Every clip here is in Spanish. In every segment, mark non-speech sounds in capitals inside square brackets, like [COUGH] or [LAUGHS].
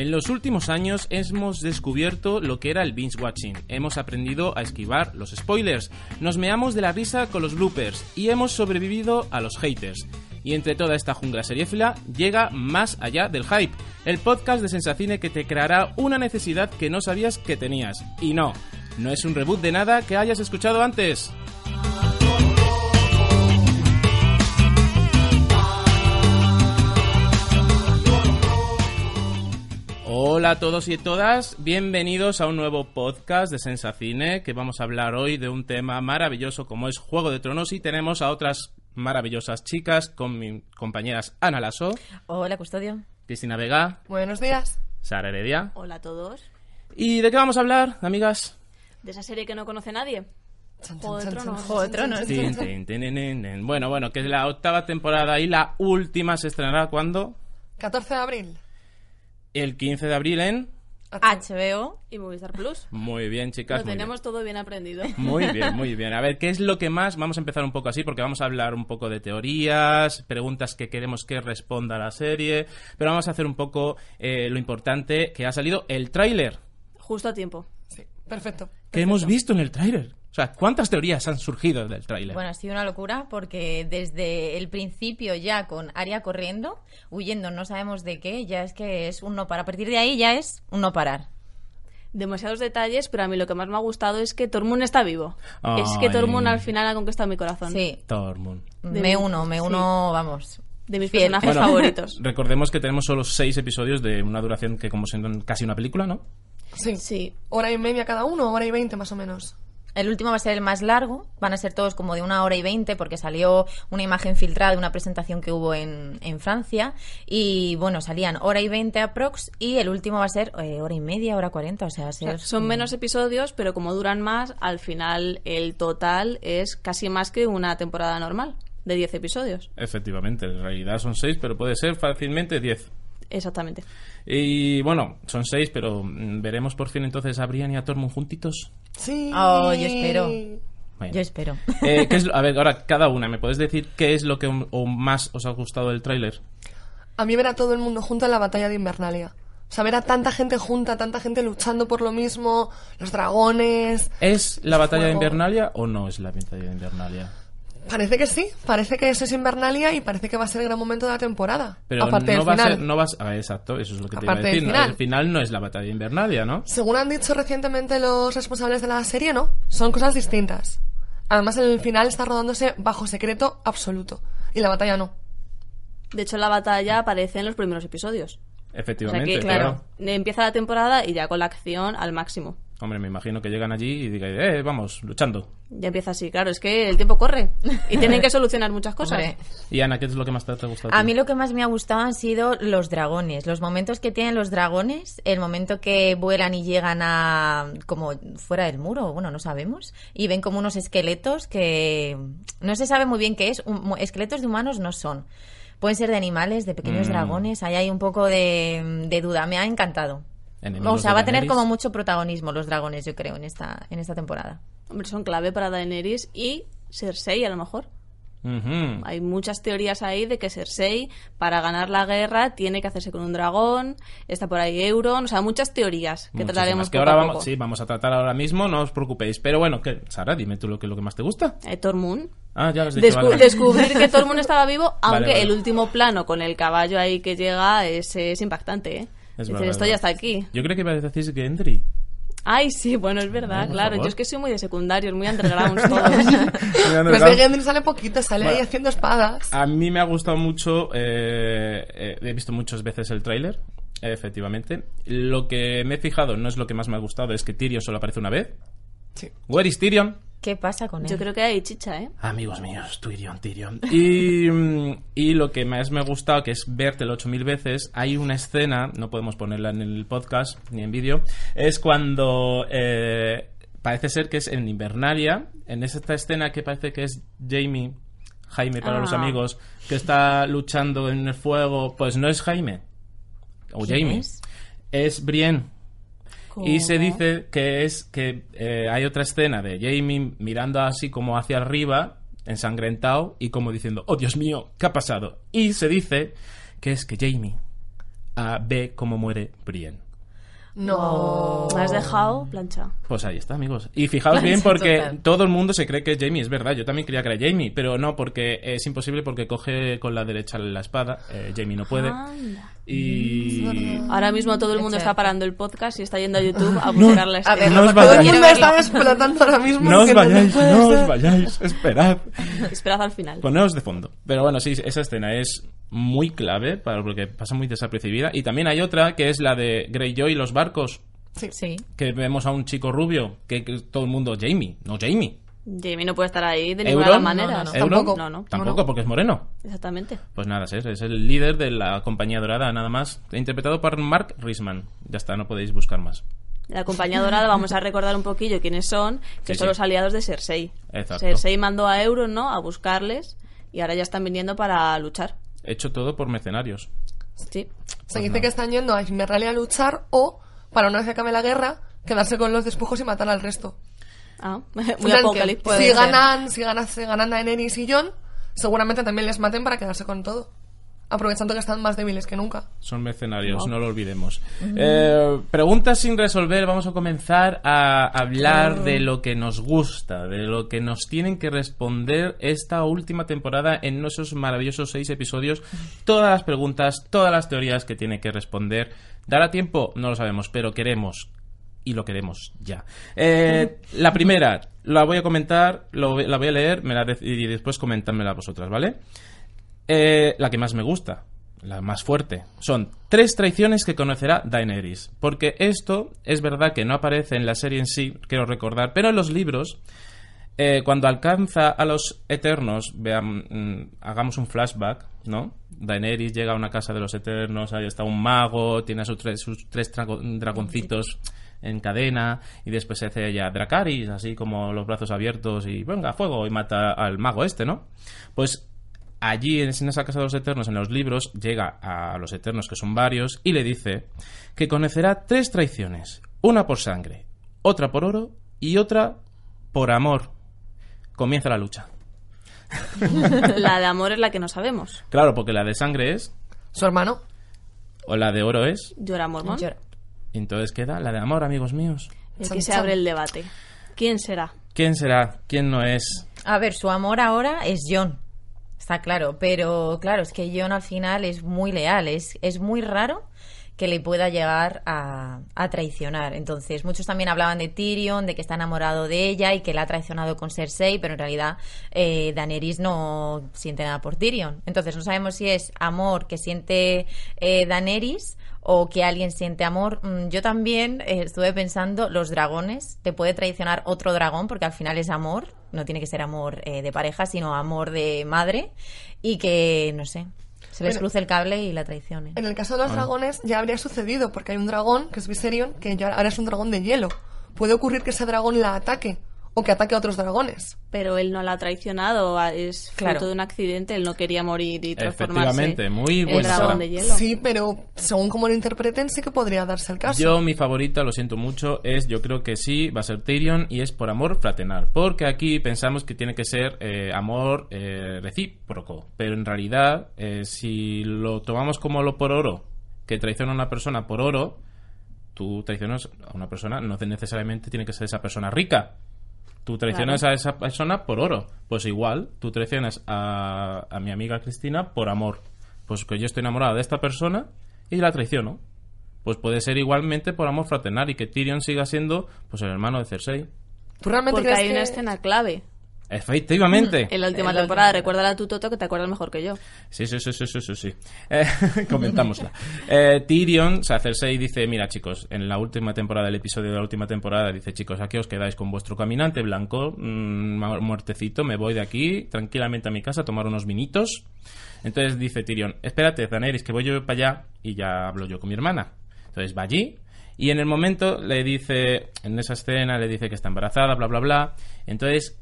En los últimos años hemos descubierto lo que era el binge watching. Hemos aprendido a esquivar los spoilers, nos meamos de la risa con los bloopers y hemos sobrevivido a los haters. Y entre toda esta jungla seriéfila llega Más allá del hype, el podcast de Sensacine que te creará una necesidad que no sabías que tenías. Y no, no es un reboot de nada que hayas escuchado antes. Hola a todos y todas, bienvenidos a un nuevo podcast de Sensacine que vamos a hablar hoy de un tema maravilloso como es Juego de Tronos y tenemos a otras maravillosas chicas con mis compañeras Ana Lasso, Hola, custodio. Cristina Vega, Buenos días. Sara Heredia. Hola a todos. ¿Y de qué vamos a hablar, amigas? De esa serie que no conoce nadie. Juego de Tronos. Juego de Tronos. Bueno, bueno, que la octava temporada y la última se estrenará cuando? 14 de abril. El 15 de abril en... HBO. Y Movistar Plus. Muy bien, chicas. Lo muy bien. tenemos todo bien aprendido. Muy [LAUGHS] bien, muy bien. A ver, ¿qué es lo que más? Vamos a empezar un poco así porque vamos a hablar un poco de teorías, preguntas que queremos que responda la serie, pero vamos a hacer un poco eh, lo importante que ha salido el tráiler. Justo a tiempo. Sí, perfecto. ¿Qué hemos visto en el tráiler? O sea, ¿cuántas teorías han surgido del tráiler? Bueno, ha sido una locura porque desde el principio ya con Aria corriendo, huyendo, no sabemos de qué, ya es que es un no parar. A partir de ahí ya es un no parar. Demasiados detalles, pero a mí lo que más me ha gustado es que Tormund está vivo. Es que. Tormund al final ha conquistado mi corazón. Sí, Tormund. De me mi- uno, me sí. uno, vamos. De mis Fiel. personajes Bueno, favoritos. [LAUGHS] Recordemos que tenemos solo seis episodios de una duración que como siendo casi una película, ¿no? Sí. Sí. Hora y media cada uno, hora y veinte más o menos. El último va a ser el más largo, van a ser todos como de una hora y veinte porque salió una imagen filtrada de una presentación que hubo en, en Francia y bueno, salían hora y veinte aprox y el último va a ser eh, hora y media, hora cuarenta, o sea, va a O sea, ser... son menos episodios, pero como duran más, al final el total es casi más que una temporada normal, de 10 episodios. Efectivamente, en realidad son seis, pero puede ser fácilmente diez. Exactamente. Y bueno, son seis, pero mm, veremos por fin entonces a Brian y a Tormund juntitos. Sí. Oh, yo espero. Bueno. Yo espero. Eh, ¿qué es lo- a ver, ahora cada una, ¿me puedes decir qué es lo que o más os ha gustado del tráiler? A mí ver a todo el mundo junto en la batalla de Invernalia. O sea, ver a tanta gente junta, tanta gente luchando por lo mismo, los dragones. ¿Es la batalla de. Invernalia o no es la batalla de Invernalia? Parece que sí, parece que eso es Invernalia y parece que va a ser el gran momento de la temporada. Pero aparte no del va final. a ser, no vas, ah, exacto, eso es lo que te Aparte iba a del decir. ¿no? final. El final no es la batalla de Invernalia, ¿no? Según han dicho recientemente los responsables de la serie, no, son cosas distintas. Además, el final está rodándose bajo secreto absoluto. Y la batalla no. De hecho, la batalla aparece en los primeros episodios. O sea Efectivamente, claro. empieza la temporada y ya con la acción al máximo. Hombre, me imagino que llegan allí y digan, eh, vamos, luchando. Ya empieza así, claro, es que el tiempo corre y tienen que [LAUGHS] solucionar muchas cosas. Hombre. Y Ana, ¿qué es lo que más te, ha gustado? A mí lo que más me ha gustado han sido los dragones, los momentos que tienen los dragones, el momento que vuelan y llegan a como fuera del muro, bueno, no sabemos, y ven como unos esqueletos que no se sabe muy bien qué es, un- esqueletos de humanos no son. Pueden ser de animales, de pequeños Mm. dragones, ahí hay un poco de, de duda, me ha encantado. Enemigos O sea, va a tener como mucho protagonismo los dragones, yo creo, en esta, en esta temporada. Hombre, son clave para Daenerys y Cersei a lo mejor. Hay muchas teorías ahí de que Cersei, para ganar la guerra, tiene que hacerse con un dragón. Está por ahí Euron. O sea, muchas teorías que Muchísimas, trataremos que poco ahora a vamos, sí, vamos a tratar ahora mismo, no os preocupéis. Pero bueno, ¿qué? Sara, dime tú lo que, lo que más te gusta. Eh, Tormund. Ah, ya lo has dicho. Descu- vale, vale. Descubrir que Tormund estaba vivo, [LAUGHS] aunque vale. el último plano con el caballo ahí que llega es, es impactante, ¿eh? Es verdad, esto es ya está aquí. Yo creo que iba a decir Gendry. Ay, sí, bueno, es verdad, claro. favor. Yo es que soy muy de secundarios, muy underground [LAUGHS] todos. Pues de Gendry sale poquito, sale ahí haciendo espadas. A mí me ha gustado mucho, eh, eh, he visto muchas veces el tráiler, efectivamente. Lo que me he fijado, no es lo que más me ha gustado, es que Tyrion solo aparece una vez. Sí. Where is Tyrion? ¿Qué pasa con él? Yo creo que hay chicha, ¿eh? Amigos míos, Tyrion, Tyrion. Y, y lo que más me ha gustado, que es vértelo 8000 veces, hay una escena, no podemos ponerla en el podcast ni en vídeo, es cuando eh, parece ser que es en Invernalia, en esta escena que parece que es Jamie, Jaime para Ah. los amigos, que está luchando en el fuego, pues no es Jaime, o ¿Quién Jamie, es? es Brienne. Y se dice que es que eh, hay otra escena de Jamie mirando así como hacia arriba, ensangrentado, y como diciendo, oh Dios mío, ¿qué ha pasado? Y se dice que es que Jamie ah, ve cómo muere Brienne. No. Me has dejado plancha. Pues ahí está, amigos. Y fijaos Plancha bien porque total. todo el mundo se cree que es Jamie, es verdad. Yo también creía que era Jamie, pero no, porque es imposible porque coge con la derecha la espada. eh, Jamie no puede. Anda. Y... Ahora mismo todo el mundo está parando el podcast y está yendo a YouTube [LAUGHS] a buscar la A ver, escena. No os Todo el vayáis. mundo está explotando ahora mismo. No os vayáis, no os vayáis, esperad. [LAUGHS] Esperad al final. Poneos de fondo. Pero bueno, sí, esa escena es muy clave para porque pasa muy desapercibida. Y también hay otra que es la de Greyjoy y los barcos. Sí. Que vemos a un chico rubio, que, que todo el mundo, Jamie, no Jamie. Jamie no puede estar ahí de ninguna ¿Euron? Tampoco. No, no. Tampoco, porque es moreno. Exactamente. Pues nada, es, es el líder de la compañía dorada, nada más. Interpretado por Mark Risman. Ya está, no podéis buscar más. La compañía dorada, vamos a recordar un poquillo quiénes son, que Sí, son sí. los aliados de Cersei. Exacto. Cersei mandó a Euron, ¿no? A buscarles y ahora ya están viniendo para luchar. Hecho todo por mercenarios. Sí. Se dice que están yendo a Invernalia a luchar o, para una vez que acabe la guerra, quedarse con los despojos y matar al resto. Ah, [LAUGHS] muy apocalíptico. Si ganan, si ganan, si ganan Daenerys y Jon, seguramente también les maten para quedarse con todo. Aprovechando que están más débiles que nunca. Son mercenarios, no lo olvidemos. Eh, preguntas sin resolver. Vamos a comenzar a hablar de lo que nos gusta, de lo que nos tienen que responder esta última temporada en esos maravillosos seis episodios. Todas las preguntas, todas las teorías que tiene que responder. ¿Dará tiempo? No lo sabemos, pero queremos. Y lo queremos ya. Eh, la primera, la voy a comentar, la voy a leer me la y después comentádmela vosotras, ¿vale? Eh, la que más me gusta, la más fuerte, son tres traiciones que conocerá Daenerys. Porque esto es verdad que no aparece en la serie en sí, quiero recordar, pero en los libros, eh, cuando alcanza a los Eternos, vean, mm, hagamos un flashback, ¿no? Daenerys llega a una casa de los Eternos, ahí está un mago, tiene a sus tres, sus tres drago- dragoncitos en cadena y después se hace ella Dracaris, así como los brazos abiertos y venga, fuego y mata al mago este, ¿no? Pues allí en esa casa de los eternos, en los libros, llega a los eternos, que son varios, y le dice que conocerá tres traiciones. Una por sangre, otra por oro y otra por amor. Comienza la lucha. [LAUGHS] La de amor es la que no sabemos. Claro, porque la de sangre es, Su hermano. o la de oro es, Llora Mormón. Llora. Entonces queda la de amor, amigos míos. Y aquí se abre el debate. ¿Quién será? ¿Quién será? ¿Quién no es? A ver, su amor ahora es John. Está claro, pero claro, es que John al final es muy leal, es, es muy raro que le pueda llegar a, a traicionar. Entonces, muchos también hablaban de Tyrion, de que está enamorado de ella y que la ha traicionado con Cersei, pero en realidad eh, Daenerys no siente nada por Tyrion. Entonces, no sabemos si es amor que siente eh, Daenerys o que alguien siente amor. Mm, Yo también eh, estuve pensando, los dragones, te puede traicionar otro dragón porque al final es amor, no tiene que ser amor eh, de pareja, sino amor de madre y que, no sé, se les Bueno. cruce el cable y la traicionen. En el caso de los dragones ya habría sucedido, porque hay un dragón, que es Viserion, que ya ahora es un dragón de hielo. Puede ocurrir que ese dragón la ataque, o que ataque a otros dragones. Pero él no la ha traicionado, es fruto Claro. de un accidente, él no quería morir y transformarse Efectivamente, muy en buena dragón Sara. de hielo. Sí, pero según como lo interpreten, sí que podría darse el caso. Yo, mi favorita, lo siento mucho, es, yo creo que sí, va a ser Tyrion y es por amor fraternal. Porque aquí pensamos que tiene que ser eh, amor eh, recíproco. Pero en realidad, eh, si lo tomamos como lo por oro, que traiciona a una persona por oro, tú traicionas a una persona, no necesariamente tiene que ser esa persona rica. Tú traicionas a esa persona por oro. Pues igual, tú traicionas a, a mi amiga Cristina por amor. Pues que yo estoy enamorado de esta persona y la traiciono. Pues puede ser igualmente por amor fraternal y que Tyrion siga siendo pues el hermano de Cersei. ¿Tú realmente Porque crees hay que... una escena clave. Efectivamente. [LAUGHS] En la última temporada, recuérdala tú, Toto, que te acuerdas mejor que yo. Sí, sí, sí, sí, sí, sí. sí. Eh, [LAUGHS] comentámosla. Eh, Tyrion, o sea, Cersei dice, mira chicos, en la última temporada, el episodio de la última temporada, dice, chicos, aquí os quedáis con vuestro caminante blanco, mm, muertecito, me voy de aquí tranquilamente a mi casa a tomar unos vinitos. Entonces dice Tyrion, espérate, Daenerys, que voy yo para allá y ya hablo yo con mi hermana. Entonces va allí y en el momento le dice, en esa escena le dice que está embarazada, bla, bla, bla. Entonces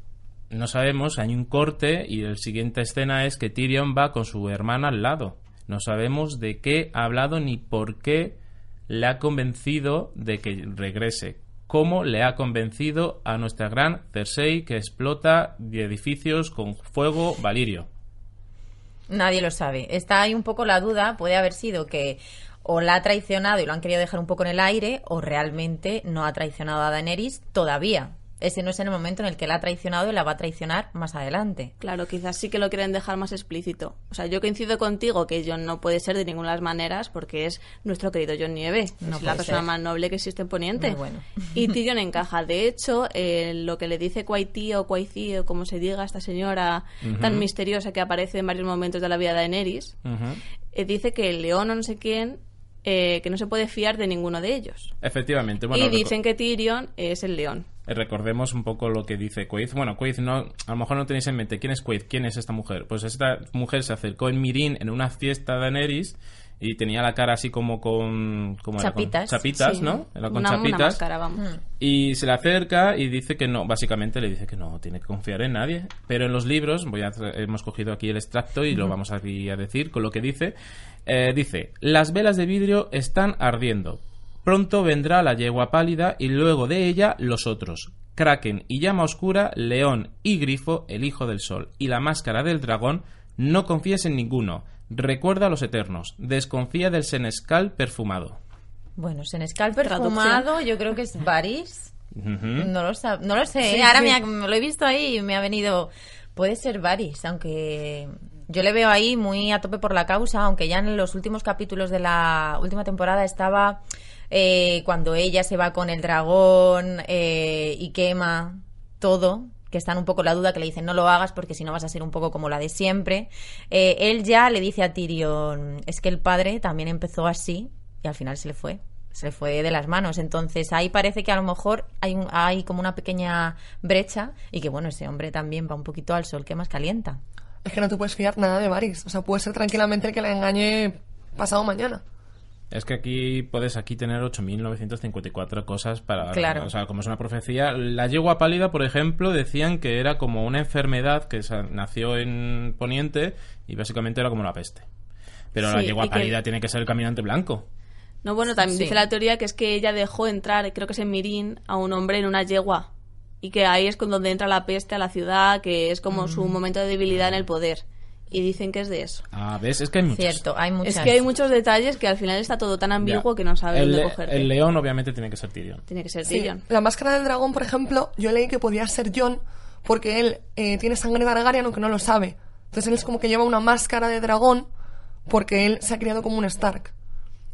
no sabemos, hay un corte y la siguiente escena es que Tyrion va con su hermana al lado. No sabemos de qué ha hablado ni por qué le ha convencido de que regrese. Cómo le ha convencido a nuestra gran Cersei que explota edificios con fuego valirio. Nadie lo sabe. Está ahí un poco la duda. Puede haber sido que o la ha traicionado y lo han querido dejar un poco en el aire, o realmente no ha traicionado a Daenerys todavía. Ese no es el momento en el que la ha traicionado y la va a traicionar más adelante. Claro, quizás sí que lo quieren dejar más explícito. O sea, yo coincido contigo que John no puede ser de ninguna de las maneras porque es nuestro querido John Nieve. No es la persona ser. más noble que existe en Poniente. Muy bueno. Y [LAUGHS] Tyrion encaja. De hecho, eh, lo que le dice Quaiti o o como se diga a esta señora tan misteriosa que aparece en varios momentos de la vida de Daenerys, eh, dice que el león o no sé quién, eh, que no se puede fiar de ninguno de ellos. Efectivamente. Bueno, y dicen que Tyrion es el león. Eh, Recordemos un poco lo que dice Quaid. Bueno, Quaid no, a lo mejor no tenéis en mente quién es Quaid, quién es esta mujer. Pues esta mujer se acercó en Mirin en una fiesta de Daenerys y tenía la cara así como con ¿cómo era? Con Chapitas. chapitas, Sí. ¿no? Era con una, una chapitas. máscara, vamos. Y se le acerca y dice que no, básicamente le dice que no tiene que confiar en nadie. Pero en los libros, voy a hemos cogido aquí el extracto y lo vamos aquí a decir con lo que dice. Eh, dice, las velas de vidrio están ardiendo. Pronto vendrá la yegua pálida y luego de ella los otros. Kraken y llama oscura, león y grifo, el hijo del sol, y la máscara del dragón, no confíes en ninguno. Recuerda a los eternos. Desconfía del senescal perfumado. Bueno, Senescal perfumado, yo creo que es. Ujú. No lo, sab- no lo sé, Sí, ¿eh? ahora sí. me, ha- me lo he visto ahí y me ha venido... Puede ser Varys, aunque yo le veo ahí muy a tope por la causa, aunque ya en los últimos capítulos de la última temporada estaba eh, cuando ella se va con el dragón eh, y quema todo, que están un poco la duda, que le dicen no lo hagas porque si no vas a ser un poco como la de siempre. Eh, él ya le dice a Tyrion, es que el padre también empezó así y al final se le fue se le fue de las manos. Entonces ahí parece que a lo mejor hay, un- hay como una pequeña brecha y que bueno, ese hombre también va un poquito al sol que más calienta. Es que no te puedes fiar nada de Varys. O sea, puede ser tranquilamente el que la engañe pasado mañana. Es que aquí puedes aquí tener 8.954 cosas para... Claro. O sea, como es una profecía. La yegua pálida, por ejemplo, decían que era como una enfermedad que nació en Poniente y básicamente era como la peste. Pero la yegua que- pálida tiene que ser el caminante blanco. No, bueno, también Sí. dice la teoría que es que ella dejó entrar, creo que es en Mirín, a un hombre en una yegua. Y que ahí es con donde entra la peste a la ciudad, que es como su momento de debilidad en el poder. Y dicen que es de eso. Ah, ¿ves? Es que hay muchas. Cierto, hay muchas. Es que hay muchos detalles que al final está todo tan ambiguo Ya. que no sabes el, dónde cogerte. el león obviamente tiene que ser Tyrion. Tiene que ser Sí. Tyrion. La máscara del dragón, por ejemplo, yo leí que podía ser John porque él eh, tiene sangre Targaryen aunque no lo sabe. Entonces él es como que lleva una máscara de dragón porque él se ha criado como un Stark.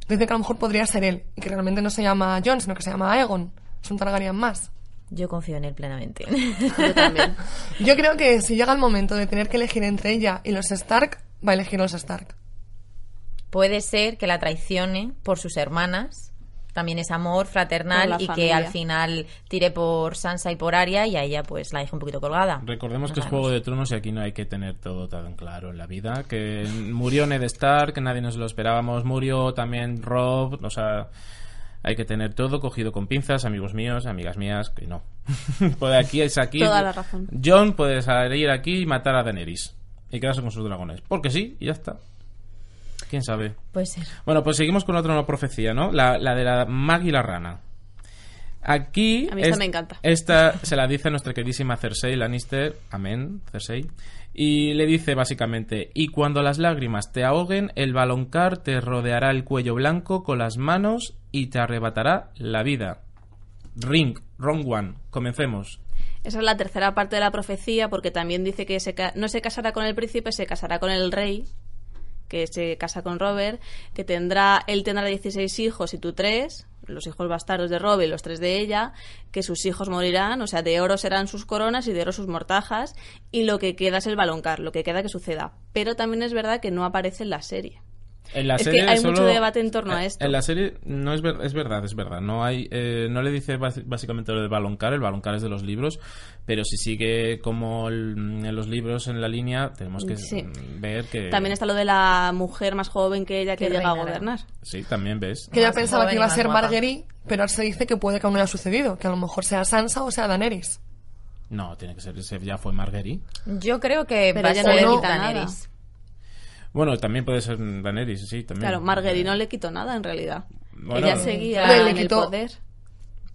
Dice que a lo mejor podría ser él y que realmente no se llama John, sino que se llama Aegon. Es un Targaryen más. Yo confío en él plenamente. [LAUGHS] Yo también. Yo creo que si llega el momento de tener que elegir entre ella y los Stark, va a elegir los Stark. Puede ser que la traicione por sus hermanas. También es amor fraternal y que al final tire por Sansa y por Arya y a ella pues la deje un poquito colgada. Recordemos No que es. Juego de Tronos y aquí no hay que tener todo tan claro en la vida. Que murió Ned Stark, que nadie nos lo esperábamos. Murió también Rob, o sea... Hay que tener todo cogido con pinzas, amigos míos, amigas mías, que no. [LAUGHS] Pues aquí es aquí. Toda la razón. John puede salir aquí y matar a Daenerys. Y quedarse con sus dragones. Porque sí, y ya está. ¿Quién sabe? Puede ser. Bueno, pues seguimos con otra nueva profecía, ¿no? La, la de la Mag y la rana. Aquí. A mí esta me encanta. Esta se la dice nuestra queridísima Cersei Lannister. Amén, Cersei. Y le dice básicamente: Y cuando las lágrimas te ahoguen, el baloncar te rodeará el cuello blanco con las manos y te arrebatará la vida. Ring, wrong one. Comencemos. Esa es la tercera parte de la profecía, porque también dice que se no se casará con el príncipe, se casará con el rey, que se casa con Robert, que tendrá, él tendrá 16 hijos y tú tres, los hijos bastardos de Robb y los tres de ella, que sus hijos morirán, o sea, de oro serán sus coronas y de oro sus mortajas, y lo que queda es el baloncar, lo que queda que suceda. Pero también es verdad que no aparece en la serie. En la Es que serie hay solo- mucho debate en torno a eh, esto. En la serie no es, ver- es verdad, es verdad. No hay, eh, no le dice básicamente lo de baloncar, el baloncar es de los libros, pero si sigue como el- en los libros en la línea, tenemos que Sí. mm, ver que... También está lo de la mujer más joven que ella que, Que llega a gobernar. Sí, también ves. Que ella pensaba que iba a ser. Marguerite, pero ahora se dice que puede que aún no haya sucedido, que a lo mejor sea Sansa o sea Daenerys. No, tiene que ser, ya fue Marguerite. Yo creo que Pero va a no ser quita Daenerys. Bueno, también puede ser Daenerys, sí, también. Claro, Marguerite no le quitó nada en realidad. Bueno, ella seguía claro. Le en el poder.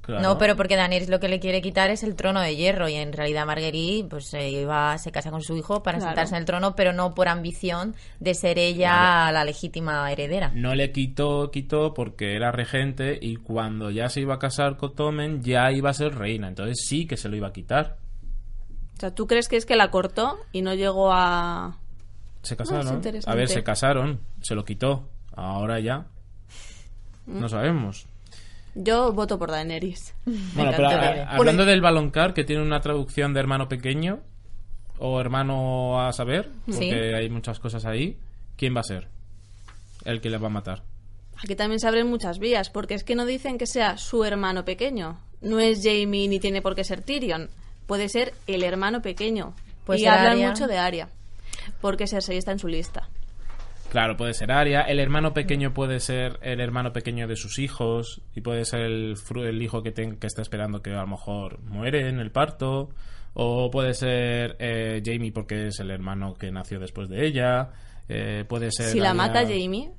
claro. No, pero porque Daenerys lo que le quiere quitar es el trono de hierro y en realidad Marguerite pues se iba se casa con su hijo para Claro. sentarse en el trono, pero no por ambición de ser ella la legítima heredera. No le quitó, quitó porque era regente y cuando ya se iba a casar con Tommen ya iba a ser reina. Entonces sí que se lo iba a quitar. O sea, ¿tú crees que es que la cortó y no llegó a... Se casaron. interesante. a ver, se casaron. Se lo quitó. Ahora ya. Mm. No sabemos. Yo voto por Daenerys. [LAUGHS] Bueno, pero a- Tere. hablando del baloncar, que tiene una traducción de hermano pequeño o hermano a saber, porque Sí. hay muchas cosas ahí, ¿quién va a ser el que le va a matar? Aquí también se abren muchas vías, porque es que no dicen que sea su hermano pequeño. No es Jamie ni tiene por qué ser Tyrion. Puede ser el hermano pequeño. Puede y hablan Arya. mucho de Arya, porque Cersei está en su lista. Claro, puede ser Arya. El hermano pequeño puede ser el hermano pequeño de sus hijos. Y puede ser el, hijo que, que está esperando que a lo mejor muere en el parto. O puede ser eh, Jamie porque es el hermano que nació después de ella. Eh, puede ser. Si la mata Jamie,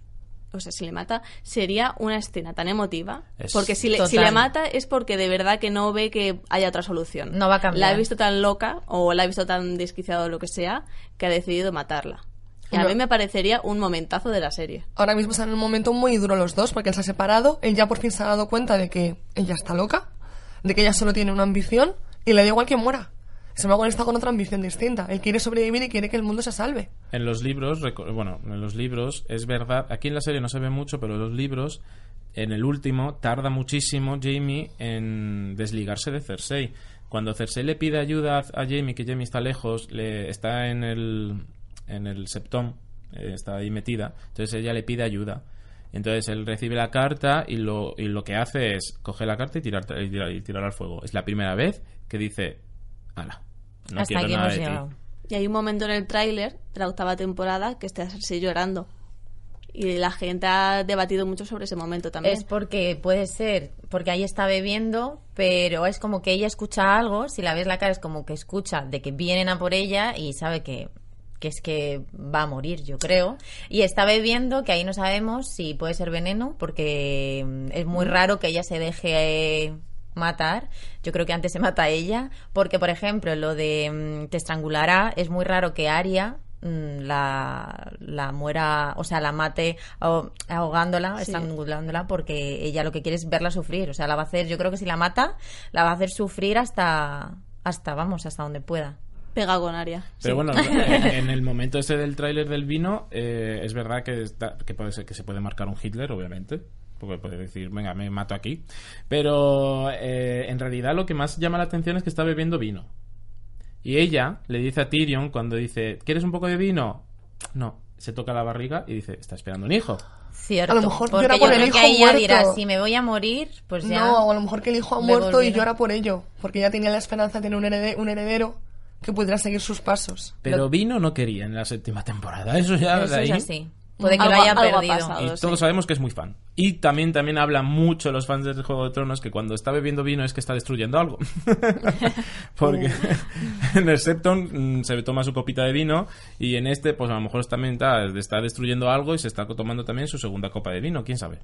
o sea, si le mata, sería una escena tan emotiva. Es- Porque si le, si le mata es porque de verdad que no ve que haya otra solución. No va a cambiar. La ha visto tan loca o la ha visto tan desquiciada o lo que sea que ha decidido matarla. Y a mí me parecería un momentazo de la serie. Ahora mismo están en un momento muy duro los dos, porque él se ha separado, él ya por fin se ha dado cuenta de que ella está loca, de que ella solo tiene una ambición, y le da igual que muera. Embargo, él está con otra ambición distinta. Él quiere sobrevivir y quiere que el mundo se salve. En los libros, bueno, en los libros es verdad, aquí en la serie no se ve mucho, pero en los libros, en el último, tarda muchísimo Jamie en desligarse de Cersei. Cuando Cersei le pide ayuda a Jamie, que Jamie está lejos, le está en el, en el septón, eh, está ahí metida, entonces ella le pide ayuda. Entonces él recibe la carta y lo, y lo que hace es coger la carta y tirar, y tirar al fuego. Es la primera vez que dice, ala, no Hasta quiero aquí nada hemos de ti". llegado. Y hay un momento en el tráiler de la octava temporada que está Cersei llorando. Y la gente ha debatido mucho sobre ese momento también. Es porque puede ser, porque ahí está bebiendo, pero es como que ella escucha algo, si la ves la cara es como que escucha de que vienen a por ella y sabe que, que es que va a morir, yo creo. Y está bebiendo, que ahí no sabemos si puede ser veneno, porque mm, es muy raro que ella se deje eh, matar. Yo creo que antes se mata a ella, porque por ejemplo lo de mm, te estrangulará, es muy raro que Aria mm, la, la muera, o sea, la mate aho- ahogándola, Sí. estrangulándola, porque ella lo que quiere es verla sufrir. O sea, la va a hacer, yo creo que si la mata, la va a hacer sufrir hasta, hasta vamos, hasta donde pueda. Pega con Aria. Pero bueno, en, [LAUGHS] en el momento ese del tráiler del vino, eh, es verdad que, está- que, puede ser, que se puede marcar un Hitler, obviamente. Porque puede decir, venga, me mato aquí. Pero eh, en realidad lo que más llama la atención es que está bebiendo vino. Y ella le dice a Tyrion cuando dice, ¿quieres un poco de vino? No. Se toca la barriga y dice, está esperando un hijo. Cierto. A lo mejor porque llora yo por el creo que hijo ella muerto. dirá, si me voy a morir, pues ya. No, o a lo mejor que el hijo ha el muerto y llora por ello, porque ya tenía la esperanza de tener un herede- un heredero que pudiera seguir sus pasos. Pero vino no quería en la séptima temporada. Eso ya de Eso ahí. es así. Puede que Algo- lo haya algo ha perdido. pasado. Y sí. todos sabemos que es muy fan. Y también, también hablan mucho los fans del Juego de Tronos que cuando está bebiendo vino es que está destruyendo algo. [LAUGHS] [LAUGHS] Porque en el Septon mm, se toma su copita de vino y en este, pues a lo mejor también está, está destruyendo algo y se está tomando también su segunda copa de vino, quién sabe.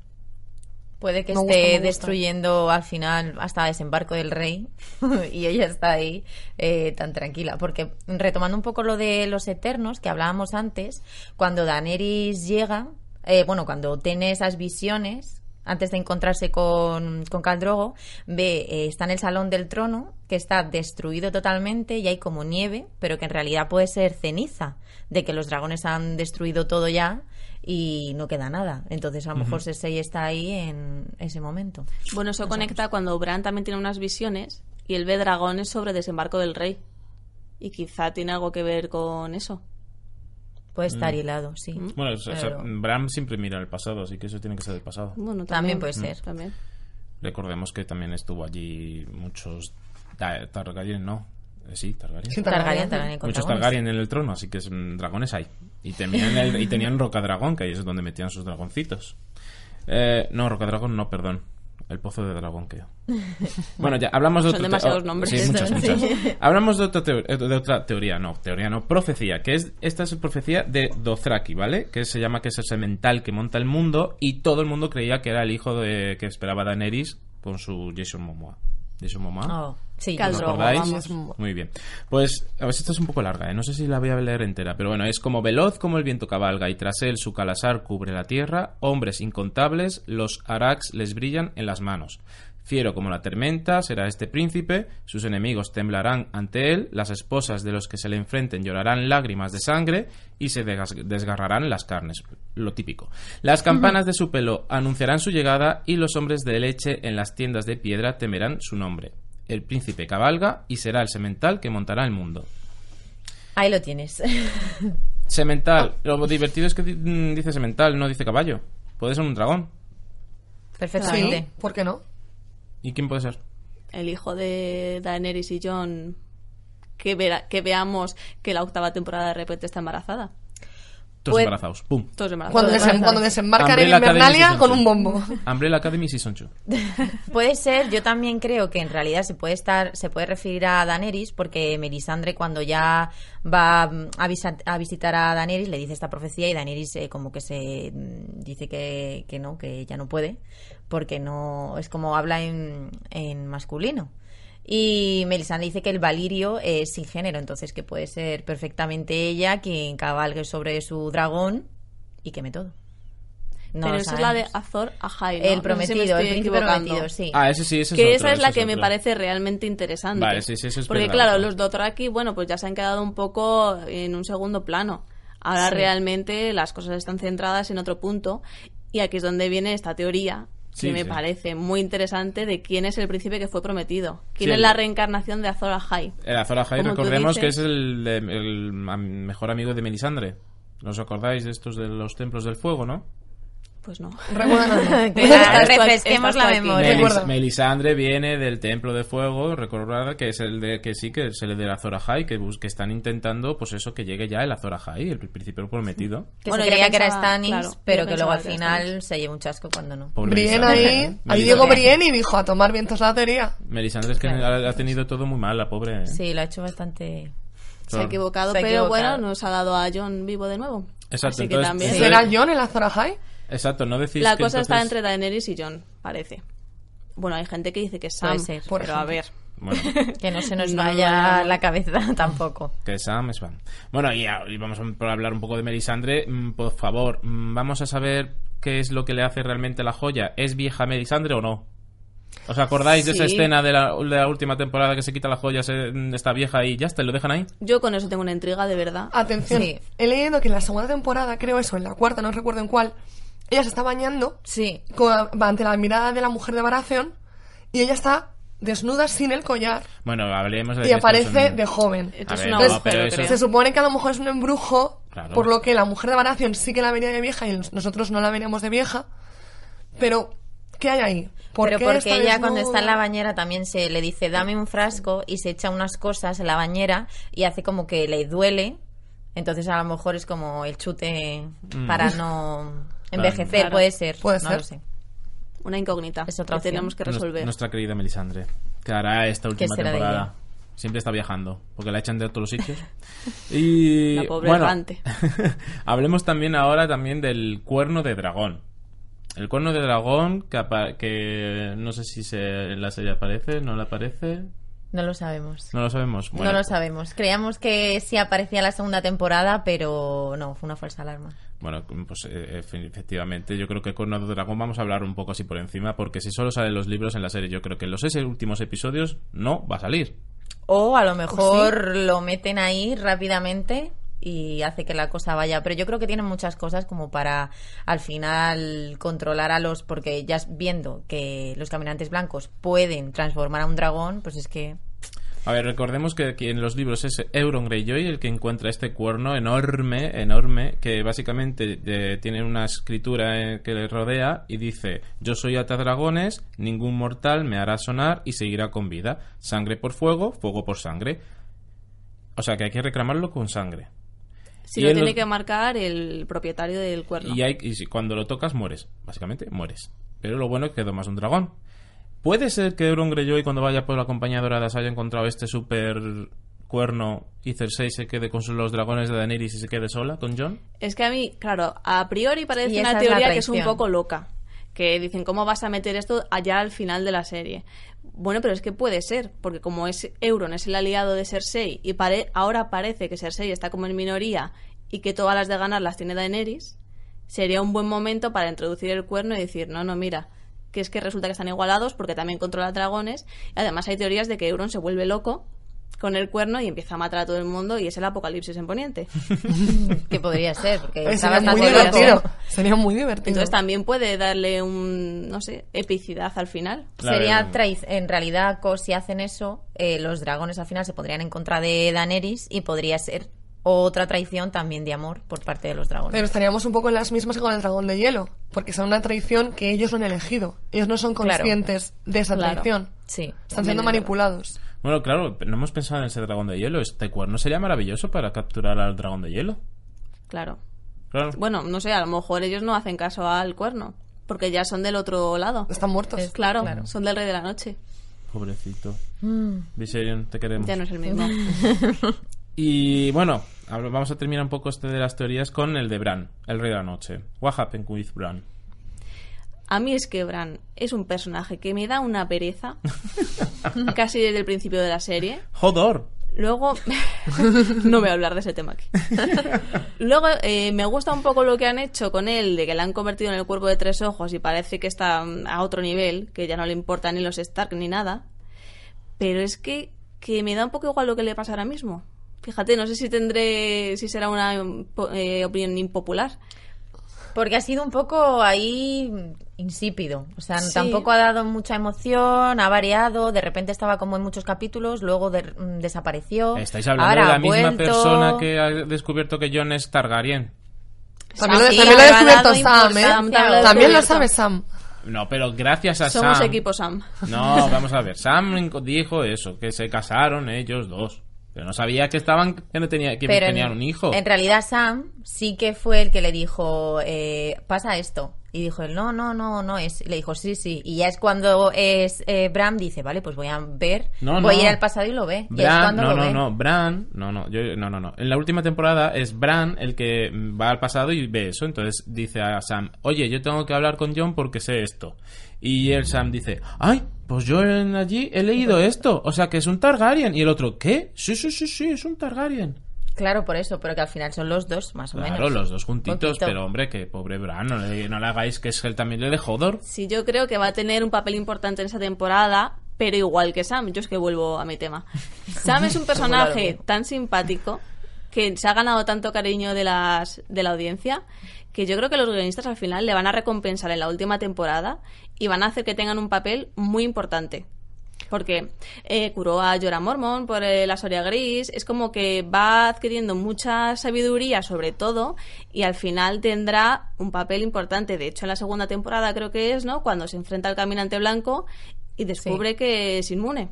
Puede que Me esté gusta. destruyendo al final hasta desembarco del rey [LAUGHS] y ella está ahí eh, tan tranquila. Porque retomando un poco lo de los eternos que hablábamos antes, cuando Daenerys llega, eh, bueno, cuando tiene esas visiones, antes de encontrarse con, con Khal Drogo, ve, eh, está en el salón del trono, que está destruido totalmente y hay como nieve, pero que en realidad puede ser ceniza, de que los dragones han destruido todo ya y no queda nada. Entonces a lo mejor Cersei está ahí en ese momento. Bueno, eso conecta cuando Bran también tiene unas visiones y él ve dragones sobre desembarco del rey. Y quizá tiene algo que ver con eso. Puede estar hilado, sí. Bueno, o sea, Pero Bram siempre mira el pasado, así que eso tiene que ser del pasado. Bueno, También puede ser. También. Recordemos que también estuvo allí muchos Ta- Targaryen, ¿no? Eh, Sí, Targaryen. Sí, Targaryen, Targaryen con Muchos. Targaryen en el trono, así que mm, dragones hay. Y tenían, el- y tenían Rocadragón, que ahí es donde metían sus dragoncitos. Eh, no, Rocadragón no, perdón. El pozo de dragón, creo. [LAUGHS] Bueno, ya hablamos de Son otro demasiados oh, nombres. Sí, muchas, [LAUGHS] Sí. muchas. Hablamos de eh, de otra teoría, no, teoría no, profecía, que es esta es profecía de Dothraki, ¿vale? Que se llama que es el semental que monta el mundo y todo el mundo creía que era el hijo de que esperaba Daenerys con su Jason Momoa. Jason Momoa. Oh, sí, ¿Os acordáis? Muy bien. Pues, a ver, esta es un poco larga, ¿eh? no sé si la voy a leer entera, pero bueno, es como veloz como el viento cabalga y tras él su calasar cubre la tierra, hombres incontables, los arax les brillan en las manos. Fiero como la tormenta será este príncipe, sus enemigos temblarán ante él, las esposas de los que se le enfrenten llorarán lágrimas de sangre y se desgarrarán las carnes, lo típico. Las campanas de su pelo anunciarán su llegada y los hombres de leche en las tiendas de piedra temerán su nombre. El príncipe cabalga y será el semental que montará el mundo. Ahí lo tienes. [LAUGHS] Semental, lo divertido es que mm, dice semental, no dice caballo. Puede ser un dragón. Perfectamente. Sí, ¿por qué no? ¿Y quién puede ser? El hijo de Daenerys y John. Que, vera- que veamos que la octava temporada de repente está embarazada. Todos Puede- embarazados. ¡Pum! Todos embarazados. Cuando, Todos desem- cuando desembarcan en Umbrella Academy Invernalia Season con un bombo. Umbrella Academy Season 2. [LAUGHS] Puede ser, yo también creo que en realidad se puede estar, se puede referir a Daenerys porque Melisandre cuando ya va mm, a, visa- a visitar a Daenerys le dice esta profecía y Daenerys eh, como que se mm, dice que, que no, que ya no puede porque no es como habla en, en masculino. Y Melisandre dice que el valirio es sin género, entonces que puede ser perfectamente ella quien cabalgue sobre su dragón y queme todo. No Pero esa es la de. Azor Ahai. ¿no? El No sé si me prometido, el estoy príncipe prometido, sí. Ah, ese sí, ese es que otro, esa es la que me parece realmente interesante. Vale, sí, sí, eso es Porque verdad, claro, los Dothraki, bueno, pues ya se han quedado un poco en un segundo plano. Ahora Sí. realmente las cosas están centradas en otro punto y aquí es donde viene esta teoría que Sí, me sí. parece muy interesante de quién es el príncipe que fue prometido. ¿Quién Sí, es el- la reencarnación de Azor Ahai? El Azor Ahai, recordemos que es el, el mejor amigo de Melisandre. ¿No os acordáis de estos de los templos del fuego, no? Pues no. [LAUGHS] Refresquemos la memoria. Melis-. Melisandre viene del templo de fuego, recordad que es el de que sí que es el de la Azor Ahai, que, que están intentando pues eso que llegue ya el Azor Ahai, el príncipe prometido. Que Bueno, creía que era pensaba- Stannis, claro, pero que luego pensaba al final se lleva un chasco cuando no. Pobre Brienne ahí. ¿eh? Ahí llegó Brienne y dijo a tomar vientos la teoría. Melisandre es que Claro. ha, ha tenido todo muy mal, la pobre. ¿eh? Sí, lo ha hecho bastante... Se ha equivocado, Se ha pero equivocado. bueno, nos ha dado a John vivo de nuevo. Exacto, Así que también. ¿Será John el Azor Ahai? Exacto, no decís La que cosa está entre Daenerys y John, parece. Bueno, hay gente que dice que es Sam, Puede ser, por pero a ver. Bueno, Que no se nos [LAUGHS] No, vaya no, no. la cabeza [LAUGHS] tampoco. que Sam es fan. Bueno, y, vamos a hablar un poco de Melisandre. Mm, Por favor, mm, vamos a saber qué es lo que le hace realmente la joya. ¿Es vieja Melisandre o no? ¿Os acordáis de esa escena de la, de la última temporada que se quita la joya, se, mm, está vieja y ya está, y lo dejan ahí? Yo con eso tengo una intriga de verdad. Atención, Sí. he leído que en la segunda temporada, creo eso, en la cuarta, no recuerdo en cuál, ella se está bañando Sí, con- ante la mirada de la mujer de Baratheon y ella está desnuda sin el collar Bueno, hablemos de y aparece de joven. Esto A es ver, un no, agujero, pero eso- creo. Se supone que a lo mejor es un embrujo, Claro. por lo que la mujer de Baratheon sí que la vería de vieja y nosotros no la veríamos de vieja. Pero, ¿qué hay ahí? ¿Por pero qué porque ella cuando está en la desnuda? bañera también se le dice dame un frasco y se echa unas cosas en la bañera y hace como que le duele. Entonces a lo mejor es como el chute Mm. para no envejecer, Claro. puede ser. Puede no ser. lo sé. Una incógnita Es otra que opción. tenemos que resolver. Nuestra querida Melisandre. Que hará esta última será de temporada. ella? Siempre está viajando, porque la echan de todos los sitios. [LAUGHS] Y La pobre bueno, errante. [LAUGHS] hablemos también ahora también del cuerno de dragón. El cuerno de dragón que, que no sé si se, en la serie aparece, no le aparece, No lo sabemos. no lo sabemos. Bueno, no lo sabemos. Creíamos que sí aparecía la segunda temporada, pero no, fue una falsa alarma. Bueno, pues eh, efe- efectivamente, yo creo que Cuerno de Dragón vamos a hablar un poco así por encima, porque si solo salen los libros en la serie, yo creo que en los seis últimos episodios no va a salir. O a lo mejor lo meten ahí rápidamente y hace que la cosa vaya. Pero yo creo que tienen muchas cosas como para al final controlar a los. Porque ya viendo que los caminantes blancos pueden transformar a un dragón, pues es que. A ver, recordemos que aquí en los libros es Euron Greyjoy el que encuentra este cuerno enorme, enorme, que básicamente eh, tiene una escritura eh, que le rodea y dice, yo soy atadragones, ningún mortal me hará sonar y seguirá con vida. Sangre por fuego, fuego por sangre. O sea que hay que reclamarlo con sangre. Si Y lo tiene lo- que marcar el propietario del cuerno. Y, hay, y si- cuando lo tocas mueres, básicamente mueres. Pero lo bueno es que domas un dragón. ¿Puede ser que Euron Greyjoy cuando vaya por la compañía dorada se haya encontrado este super cuerno y Cersei se quede con sus- los dragones de Daenerys y se quede sola con John? Es que a mí, claro, a priori parece una teoría que es un poco loca. Que dicen, ¿cómo vas a meter esto allá al final de la serie? Bueno, pero es que puede ser, porque como es Euron es el aliado de Cersei y ahora parece que Cersei está como en minoría y que todas las de ganar las tiene Daenerys, sería un buen momento para introducir el cuerno y decir, no, no, mira, que es que resulta que están igualados porque también controla dragones. Y además hay teorías de que Euron se vuelve loco con el cuerno y empieza a matar a todo el mundo y es el apocalipsis en Poniente. [LAUGHS] que podría ser, porque Eh, está sería muy divertido. Sería muy divertido. Entonces también puede darle un, no sé, epicidad al final. Claro, Sería traiz- en realidad, co- si hacen eso, eh, los dragones al final se podrían en contra de Daenerys y podría ser otra traición también de amor por parte de los dragones. Pero estaríamos un poco en las mismas que con el dragón de hielo, porque es una traición que ellos no han elegido. Ellos no son Claro. conscientes de esa Claro. traición. sí. Están siendo manipulados. Bueno, claro, pero no hemos pensado en ese dragón de hielo. Este cuerno sería maravilloso para capturar al dragón de hielo. Claro. Claro. Bueno, no sé, a lo mejor ellos no hacen caso al cuerno, porque ya son del otro lado. Están muertos. Es- Claro, claro. son del rey de la noche. Pobrecito. Viserion, te queremos. Ya no es el mismo. [LAUGHS] Y bueno, vamos a terminar un poco este de las teorías con el de Bran, el rey de la noche. What happened with Bran? A mí es que Bran es un personaje que me da una pereza, [LAUGHS] casi desde el principio de la serie. ¡Jodor! Luego, [LAUGHS] no voy a hablar de ese tema aquí. [LAUGHS] Luego, eh, me gusta un poco lo que han hecho con él, de que le han convertido en el cuerpo de tres ojos y parece que está mm, a otro nivel, que ya no le importa ni los Stark ni nada. Pero es que, que me da un poco igual lo que le pasa ahora mismo. Fíjate, no sé si tendré, si será una eh, opinión impopular. Porque ha sido un poco ahí insípido. O sea, Sí. tampoco ha dado mucha emoción, ha variado, de repente estaba como en muchos capítulos, luego de- mm, desapareció. Estáis hablando ahora de la misma vuelto. persona que ha descubierto que John es Targaryen. También, lo, Sí, también lo ha descubierto Sam, ¿eh? También lo sabe Sam. No, pero gracias a Somos Sam. equipo Sam. No, vamos a ver. Sam dijo eso, que se casaron ellos dos. Pero no sabía que estaban que no tenía que Pero tenían en, un hijo. en realidad Sam sí que fue el que le dijo, eh, pasa esto. Y dijo él, no, no, no, no es. Le dijo, sí, sí. Y ya es cuando es eh, Bram dice, vale, pues voy a ver, No, voy no. a ir al pasado y lo ve. y es cuando no, lo no, ve. no, Bran, no, no, yo, no, no, no. En la última temporada es Bran el que va al pasado y ve eso. Entonces dice a Sam, oye, yo tengo que hablar con John porque sé esto. Y el Sam dice, ay, pues yo en allí he leído esto. O sea que es un Targaryen. Y el otro, ¿qué? Sí, sí, sí, sí, es un Targaryen. Claro, por eso, pero que al final son los dos, más o Claro, menos. los dos juntitos, Poquito. pero hombre, que pobre Bran, no le, no le hagáis que es él también le de Hodor. Sí, yo creo que va a tener un papel importante en esa temporada, pero igual que Sam. Yo es que vuelvo a mi tema. [LAUGHS] Sam es un personaje tan simpático que se ha ganado tanto cariño de, las, de la audiencia que yo creo que los guionistas al final le van a recompensar en la última temporada y van a hacer que tengan un papel muy importante. Porque eh, curó a Jorah Mormon por eh, la Soria Gris, es como que va adquiriendo mucha sabiduría sobre todo y al final tendrá un papel importante. De hecho, en la segunda temporada creo que es, ¿no? Cuando se enfrenta al caminante blanco y descubre que es inmune.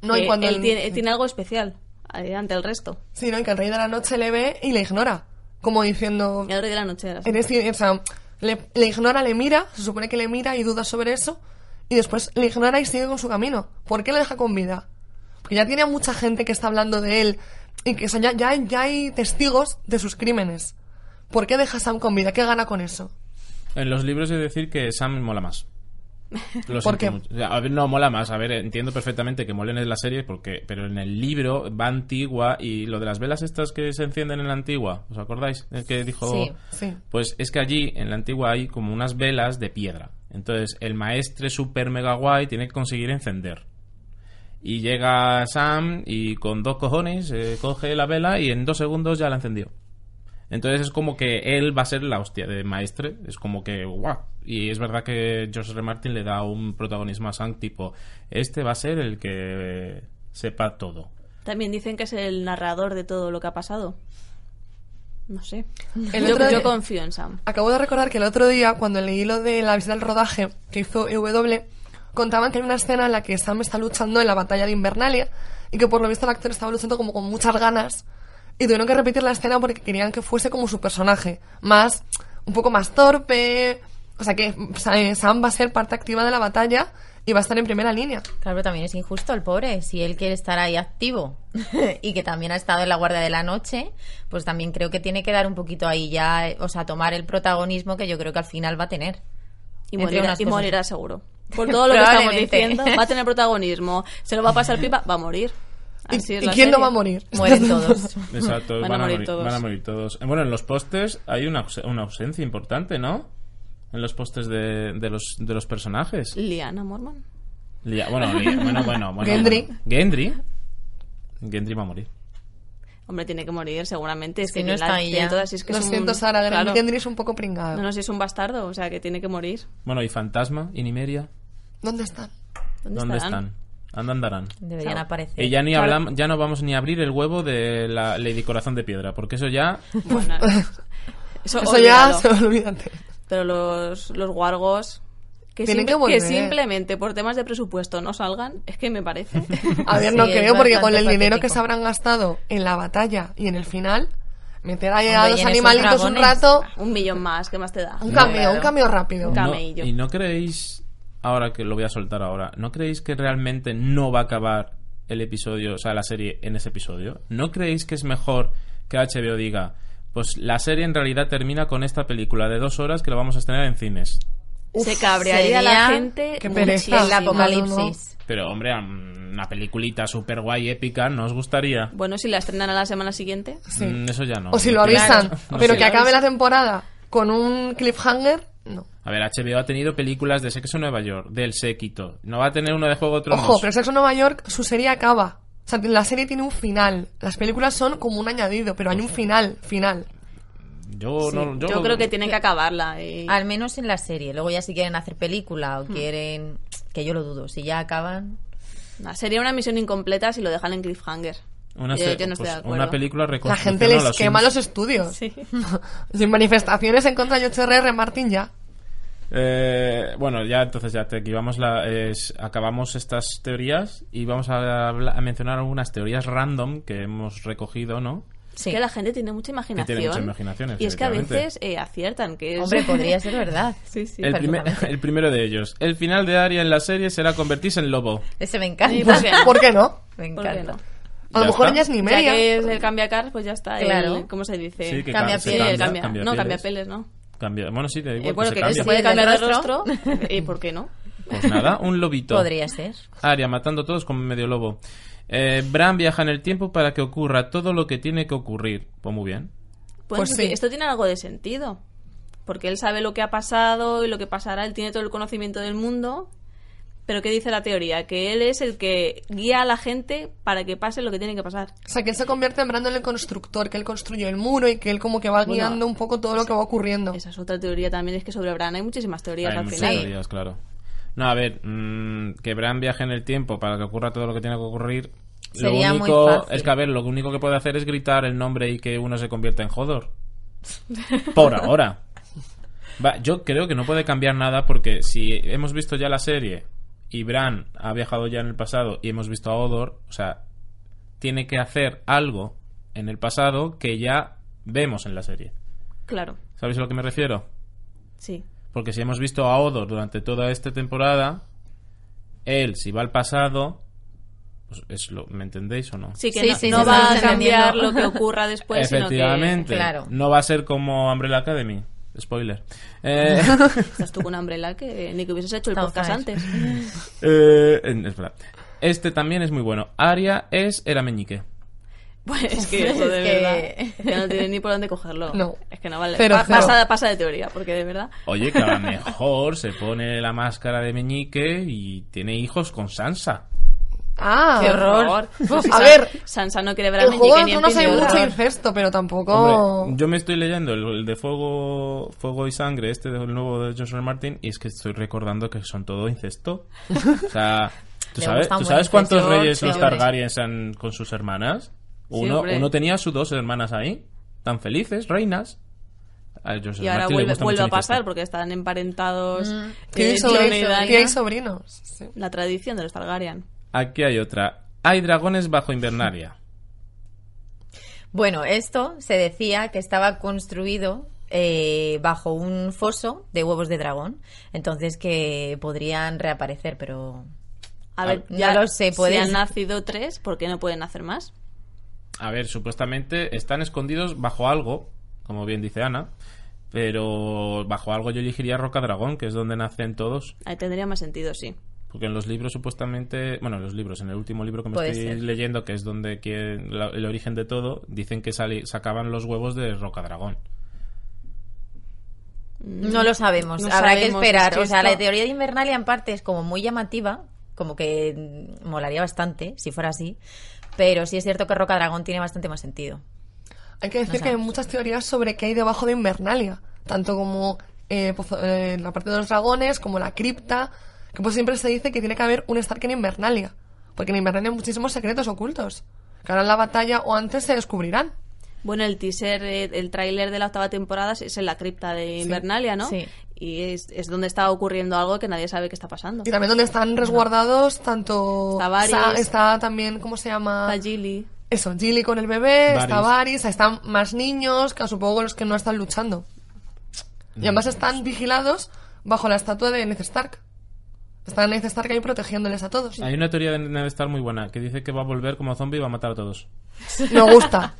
No, y cuando él el- tiene, tiene algo especial eh, ante el resto. Sí, ¿no? Y que el rey de la noche le ve y le ignora. Como diciendo, El rey de la noche de la eres, o sea, le, le ignora, le mira, se supone que le mira y duda sobre eso, y después le ignora y sigue con su camino. ¿Por qué le deja con vida? Porque ya tiene a mucha gente que está hablando de él y que o sea, ya, ya, hay- ya hay testigos de sus crímenes. ¿Por qué deja a Sam con vida? ¿Qué gana con eso? En los libros he de decir que Sam mola más. [LAUGHS] Lo ¿Por qué? mucho. O sea, a ver, no, mola más. A ver, entiendo perfectamente que molen en la serie, porque, pero en el libro va antigua y lo de las velas estas que se encienden en la antigua, ¿os acordáis? El que dijo... Sí. Sí. Pues es que allí, en la antigua, hay como unas velas de piedra. Entonces, el maestre super mega guay tiene que conseguir encender. Y llega Sam y con dos cojones eh, coge la vela y en dos segundos ya la encendió. Entonces es como que él va a ser la hostia de maestre. Es como que, guau. Y es verdad que George R. Martin le da un protagonismo a Sam tipo, este va a ser el que sepa todo. También dicen que es el narrador de todo lo que ha pasado. No sé. El yo, otro yo día- confío en Sam. Acabo de recordar que el otro día, cuando leí lo de la visita al rodaje que hizo EW, contaban que hay una escena en la que Sam está luchando en la batalla de Invernalia y que por lo visto el actor estaba luchando como con muchas ganas y tuvieron que repetir la escena porque querían que fuese como su personaje, más, un poco más torpe, o sea que eh, Sam va a ser parte activa de la batalla y va a estar en primera línea. Claro, pero también es injusto el pobre. Si él quiere estar ahí activo [LAUGHS] y que también ha estado en la guardia de la noche, pues también creo que tiene que dar un poquito ahí ya, o sea, tomar el protagonismo que yo creo que al final va a tener. Y morirá, y morirá seguro. Por todo lo que estamos diciendo, va a tener [LAUGHS] protagonismo. Se lo va a pasar pipa, va a morir. ¿Y, quién no va a morir? Mueren [LAUGHS] todos. Exacto, Van van, a morir morir, todos. van a morir todos. Bueno, en los postes hay una, aus- una ausencia importante, ¿no? En los postes de, de los, de los personajes. Liana Mormon. Lia- bueno, Lia- bueno, bueno, bueno. Gendry. bueno. Gendry. Gendry va a morir. Hombre, tiene que morir seguramente. Es Si que no está ahí tiene ya. todas, si es que Lo es un- siento, Sara, claro. Gendry es un poco pringado. No, no, si es un bastardo, o sea, que tiene que morir. Bueno, y Fantasma y Nimeria. ¿Dónde están? ¿Dónde, ¿Dónde estarán? están? ¿Dónde andarán? Deberían Claro. aparecer. Y ya ni Claro. hablamos, ya no vamos ni a abrir el huevo de la Lady Corazón de Piedra, porque eso ya Bueno, [LAUGHS] eso, Eso ya se olvídate. Pero los, los wargos que, simple- simplemente por temas de presupuesto no salgan, es que me parece. [LAUGHS] A ver, Sí, no creo, porque con el dinero que se habrán gastado en la batalla y en el final, meter ahí Hombre, a los animalitos un rato, un millón más, ¿qué más te da? un cameo, claro. un cameo rápido. Un No, camello. y no creéis, ahora que lo voy a soltar ahora, ¿no creéis que realmente no va a acabar el episodio, o sea, la serie en ese episodio? ¿No creéis que es mejor que HBO diga, pues la serie en realidad termina con esta película de dos horas que la vamos a estrenar en cines? Se cabrearía la gente. Qué pereza. El apocalipsis. Pero, hombre, una peliculita super guay, épica, ¿no os gustaría? Bueno, si la estrenan a la semana siguiente. Sí. Mm, eso ya no. o si lo avisan, no pero que acabe la temporada con un cliffhanger, no. A ver, HBO ha tenido películas de Sexo en Nueva York, del Séquito. No va a tener uno de Juego de Tronos. Ojo, pero Sexo en Nueva York, su serie acaba. Sea, la serie tiene un final. Las películas son como un añadido, pero hay un final, final. Yo, no, yo, Yo creo que tienen que acabarla. y- Al menos en la serie. Luego ya si quieren hacer película o quieren... Que yo lo dudo. Si ya acaban... Nah, Sería una misión incompleta si lo dejan en cliffhanger. Una, yo, yo no estoy pues, de acuerdo. una película La gente les los quema Sims. los estudios. Sí. [LAUGHS] Sin manifestaciones en contra de H.R.R. Martin ya. Eh, bueno, ya entonces ya te activamos la, es- acabamos estas teorías y vamos a, a mencionar algunas teorías random que hemos recogido, ¿no? Sí. Que la gente tiene mucha imaginación. mucha imaginación, Y es que a veces eh, aciertan. Que es... Hombre, [LAUGHS] podría ser verdad. Sí, sí. el, primer- el primero de ellos. El final de Arya en la serie será convertirse en lobo. Ese me encanta. [LAUGHS] ¿por qué no? ¿Por qué no? Me ¿Por qué encanta. A lo Ya mejor está. ella es ni Ya media. que es el cambia car, pues ya está. el- Claro. ¿Cómo se dice? Sí, que Cambia ca- se Sí, cambia, cambia, no, cambia pieles. peles, ¿no? Cambia- bueno, sí, da igual, Eh, bueno, que, se cambia. se puede cambiar de rostro. ¿Y por qué no? Pues nada, un lobito. Podría ser. Arya matando a todos como medio lobo. Eh, Bran viaja en el tiempo para que ocurra todo lo que tiene que ocurrir. Pues muy bien. Pues, Pues sí. esto tiene algo de sentido. Porque él sabe lo que ha pasado y lo que pasará. Él tiene todo el conocimiento del mundo. Pero ¿qué dice la teoría? Que él es el que guía a la gente para que pase lo que tiene que pasar. O sea, que él se convierte en Brandon el constructor, que él construyó el muro y que él como que va Bueno, guiando un poco todo lo que va ocurriendo. Esa es otra teoría también. Es que sobre Bran hay muchísimas teorías Hay al muchas final. teorías, claro. No, a ver, mm, que Bran viaje en el tiempo para que ocurra todo lo que tiene que ocurrir. Sería lo muy único fácil. es que, a ver, lo único que puede hacer es gritar el nombre y que uno se convierta en Hodor. Por ahora. Va, yo creo que no puede cambiar nada porque si hemos visto ya la serie y Bran ha viajado ya en el pasado y hemos visto a Hodor, o sea, tiene que hacer algo en el pasado que ya vemos en la serie. Claro, ¿Sabéis a lo que me refiero? sí. Porque si hemos visto a Odor durante toda esta temporada, él, si va al pasado, pues es lo, ¿me entendéis o no? Sí, que Sí, no, sí, no sí, va a cambiar lo que ocurra después, sino que... Efectivamente. claro. No va a ser como Umbrella Academy. Spoiler. Eh, [LAUGHS] Estás tú con Umbrella que ni que hubieses hecho el podcast antes. eh, en- espera. Este también es muy bueno. Aria es Era Meñique. Pues es que eso de Es que- verdad que no tiene [LAUGHS] ni por dónde cogerlo. No. Es que no vale. Cero, Pa- cero. Pasa, pasa de teoría, porque de verdad. Oye, que a lo [LAUGHS] mejor se pone la máscara de Meñique y tiene hijos con Sansa. Ah, ¡Qué horror! Si [LAUGHS] a San- ver, Sansa no quiere ver a en Juego en Tronos hay mucho incesto, pero tampoco... Hombre, yo me estoy leyendo el, el de Fuego Fuego y Sangre, este del nuevo de George R. R. Martin, y es que estoy recordando que son todo incesto. O sea, ¿tú [LAUGHS] Le sabes, ¿tú sabes cuántos incesto, reyes los sí. Targaryen han con sus hermanas? Uno, hombre. uno tenía sus dos hermanas ahí, tan felices, reinas. A. Y ahora vuelve, vuelve a el pasar porque están emparentados Tiene eh, y Dany. tiene sobrinos. sí. La tradición de los Targaryen. Aquí hay otra. Hay dragones bajo Invernalia. [LAUGHS] Bueno, esto se decía que estaba construido eh, bajo un foso de huevos de dragón, entonces que podrían reaparecer, pero A ver, no ya lo sé, si han nacido tres, ¿por qué no pueden nacer más? A ver, supuestamente están escondidos bajo algo, como bien dice Ana, pero bajo algo yo elegiría Roca Dragón, que es donde nacen todos. Ahí tendría más sentido, sí. Porque en los libros supuestamente, bueno, en los libros, en el último libro que me Puede estoy ser. leyendo, que es donde la- el origen de todo, dicen que sali- sacaban los huevos de Roca Dragón. no lo sabemos. No Habrá sabemos, que esperar. es que o sea, esto- la teoría de Invernalia en parte es como muy llamativa, como que mm, molaría bastante si fuera así, pero sí es cierto que Roca Dragón tiene bastante más sentido. Hay que decir No que hay muchas teorías sobre qué hay debajo de Invernalia, tanto como eh, eh, la parte de los dragones, como la cripta, que pues siempre se dice que tiene que haber un Stark en Invernalia, porque en Invernalia hay muchísimos secretos ocultos, que ahora en la batalla o antes se descubrirán. Bueno, el teaser, eh, el tráiler de la octava temporada es en la cripta de Invernalia, ¿no? Sí. Y es, es donde está ocurriendo algo que nadie sabe qué está pasando. Y también donde están resguardados tanto... Está Varys. Sa- está también, ¿cómo se llama? Está Gilly. Eso, Gilly con el bebé, está Varys. Varys, están más niños, que supongo los que no están luchando. Y además están vigilados bajo la estatua de Ned Stark. Está Ned Stark ahí protegiéndoles a todos. Hay una teoría de Ned Stark muy buena, que dice que va a volver como zombie y va a matar a todos. [LAUGHS] Me gusta.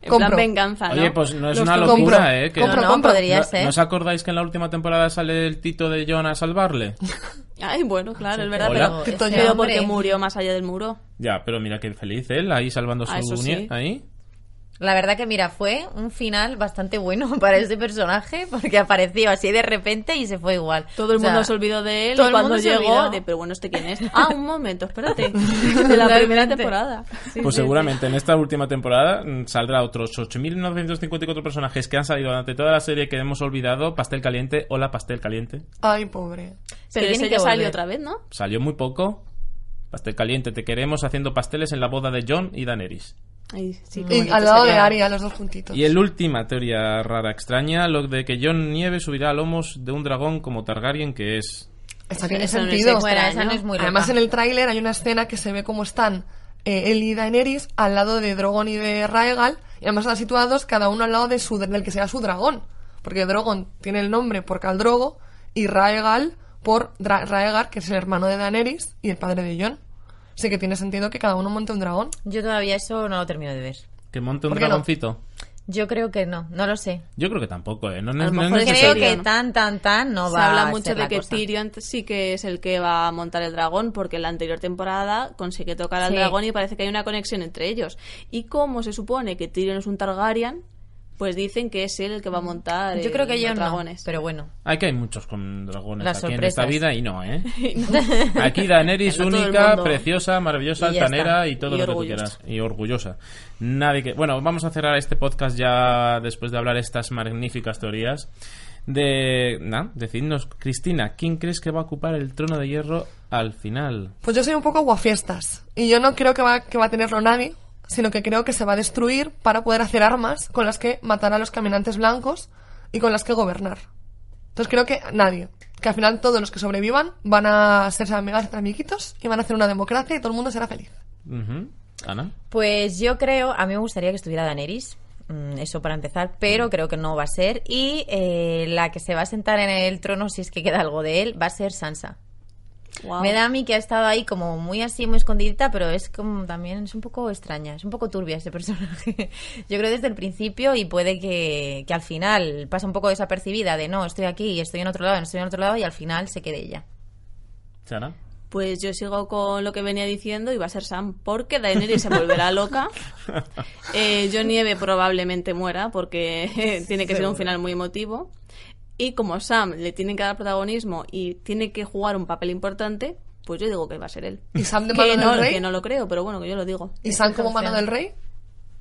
En Compro. plan venganza, ¿no? Oye, pues no es Los una locura, compro. ¿eh? Que Compro, no, podría ¿No, ser. ¿No os acordáis que en la última temporada sale el Tito de Jon a salvarle? [LAUGHS] Ay, bueno, claro, es verdad, Hola. pero, porque murió más allá del muro. ya, pero mira qué feliz él, ahí salvando su Ah, sí. ahí. La verdad que, mira, fue un final bastante bueno [LAUGHS] para ese personaje, porque apareció así de repente y se fue igual. Todo el O sea, mundo se olvidó de él todo y el mundo se llegó, olvidó. de, pero bueno, ¿este quién es? [LAUGHS] Ah, un momento, espérate. [LAUGHS] De la primera temporada. Pues seguramente en esta última temporada mm, saldrá otros 8.954 personajes que han salido durante toda la serie que hemos olvidado. Pastel caliente, hola pastel caliente. Ay, pobre. Pero tiene ese que ya salió otra vez, ¿no? Salió muy poco. Pastel caliente, te queremos haciendo pasteles en la boda de John y Daenerys. Sí, qué Y al lado de. Arya, los dos juntitos. Y el última teoría rara extraña, lo de que John Nieve subirá a lomos de un dragón como Targaryen que es. Esa tiene Eso no es sentido. esa no es muy. Además, en el tráiler hay una escena que se ve cómo están eh, él y Daenerys al lado de Drogon y de Raegal, y además están situados cada uno al lado de su, del que sea su dragón. Porque Drogon tiene el nombre por Caldrogo y Raegal por Dra- Raegar, que es el hermano de Daenerys y el padre de Jon. Así que tiene sentido que cada uno monte un dragón. Yo todavía eso no lo termino de ver. que monte un ¿Por qué no? dragoncito. Yo creo que no, no lo sé. Yo creo que tampoco, ¿eh? No, A no- lo no es mejor es Creo necesario. que ¿no? tan, tan, tan no Se va habla a mucho ser de la que cosa. Tyrion sí que es el que va a montar el dragón, porque en la anterior temporada consigue tocar al Sí. dragón y parece que hay una conexión entre ellos. Y como se supone que Tyrion es un Targaryen, pues dicen que es él el que va a montar Yo creo que eh, yo los no, dragones. pero bueno. Hay que hay muchos con dragones Las aquí en esta vida y no, ¿eh? [LAUGHS] [LAUGHS] Aquí Daenerys [LAUGHS] No única, preciosa, maravillosa, Y altanera está. y todo Y lo que tú orgullosa. quieras. Y orgullosa. Nadie que... Bueno, vamos a cerrar este podcast ya después de hablar estas magníficas teorías. De... Nada, decidnos, Cristina, ¿quién crees que va a ocupar el trono de hierro al final? Pues yo soy un poco aguafiestas. Y yo no creo que va, que va a tenerlo nadie, sino que creo que se va a destruir para poder hacer armas con las que matar a los caminantes blancos y con las que gobernar. Entonces creo que nadie. Que al final todos los que sobrevivan van a ser amiguitos y van a hacer una democracia y todo el mundo será feliz. Ana. Pues yo creo, a mí me gustaría que estuviera Daenerys, mm, eso para empezar, pero creo que no va a ser. Y eh, la que se va a sentar en el trono, si es que queda algo de él, va a ser Sansa. Me da a mí que ha estado ahí como muy así, muy escondidita, pero es como también es un poco extraña, es un poco turbia ese personaje. [LAUGHS] Yo creo desde el principio y puede que, que al final pasa un poco desapercibida de no, estoy aquí, estoy en otro lado, estoy en otro lado y al final se quede ella. Sara. Pues yo sigo con lo que venía diciendo y va a ser Sam, porque Daenerys se volverá loca. [LAUGHS] Eh, Jon Nieve probablemente muera porque [LAUGHS] tiene que ser un final muy emotivo. Y como Sam le tienen que dar protagonismo y tiene que jugar un papel importante, Pues yo digo que va a ser él. ¿Y Sam de que mano no, del rey? que no lo creo, pero bueno, que yo lo digo. ¿Y Sam como mano del rey?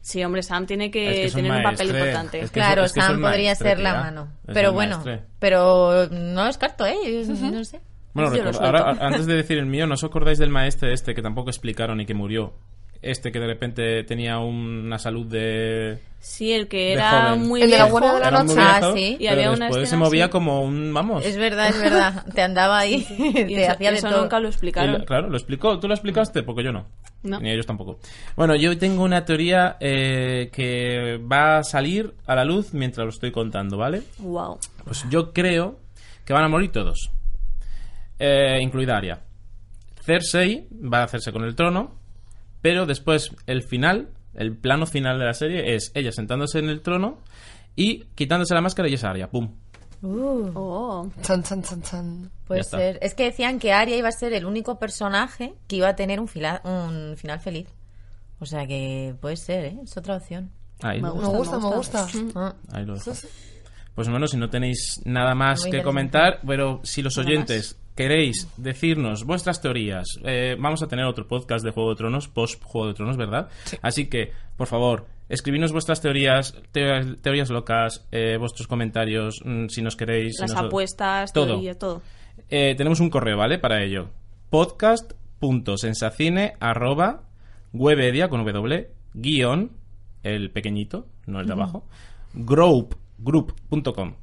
Sí, hombre, Sam tiene que, Es tener un papel importante. Es que Claro, es- es que Sam podría maestre, ser la tía. mano. Pero bueno, maestre. pero no descarto, ¿eh? No sé. Bueno, recuerda- ahora, antes de decir el mío, ¿no os acordáis del maestre este que tampoco explicaron y que murió? Este que de repente tenía una salud de... Sí, el que De era joven. muy El de la viejo. De la Noche. Ah, sí. Y había una después se escena movía así. como un... Vamos. Es verdad, es verdad. [LAUGHS] Te andaba ahí, Y te eso, hacía de eso todo. nunca lo explicaron. Claro, lo explicó. ¿Tú lo explicaste? Porque yo no. No. Ni ellos tampoco. Bueno, yo tengo una teoría eh, que va a salir a la luz mientras lo estoy contando, ¿vale? Wow. Pues yo creo que van a morir todos. Eh, incluida Arya. Cersei va a hacerse con el trono, pero después el final, el plano final de la serie es ella sentándose en el trono y quitándose la máscara y es Arya. ¡Pum! Uh, Oh. Chan, chan, chan, chan. puede ser. Es que decían que Arya iba a ser el único personaje que iba a tener un, fila- un final feliz. O sea que puede ser, ¿eh? Es otra opción. Ahí, Me lo- Me gusta, me gusta. Ah, ahí lo dejo. Pues bueno, si no tenéis nada más Muy que comentar, pero si los oyentes queréis decirnos vuestras teorías, eh, vamos a tener otro podcast de Juego de Tronos, post Juego de Tronos, ¿verdad? Así que, por favor, escribidnos vuestras teorías, te- teorías locas, eh, vuestros comentarios, mm, si nos queréis. si Las nos- apuestas, todo. teoría, todo. Eh, tenemos un correo, ¿vale? Para ello. podcast.sensacine arroba webedia con w guion el pequeñito, no el de abajo, group, group.com.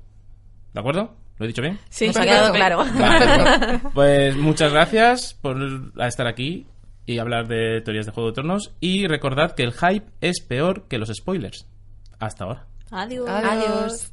¿De acuerdo? ¿Lo he dicho bien? Sí, Nos ha quedado claro. Vale, [LAUGHS] pues muchas gracias por estar aquí y hablar de teorías de Juego de Tronos. Y recordad que el hype es peor que los spoilers. Hasta ahora. Adiós. Adiós.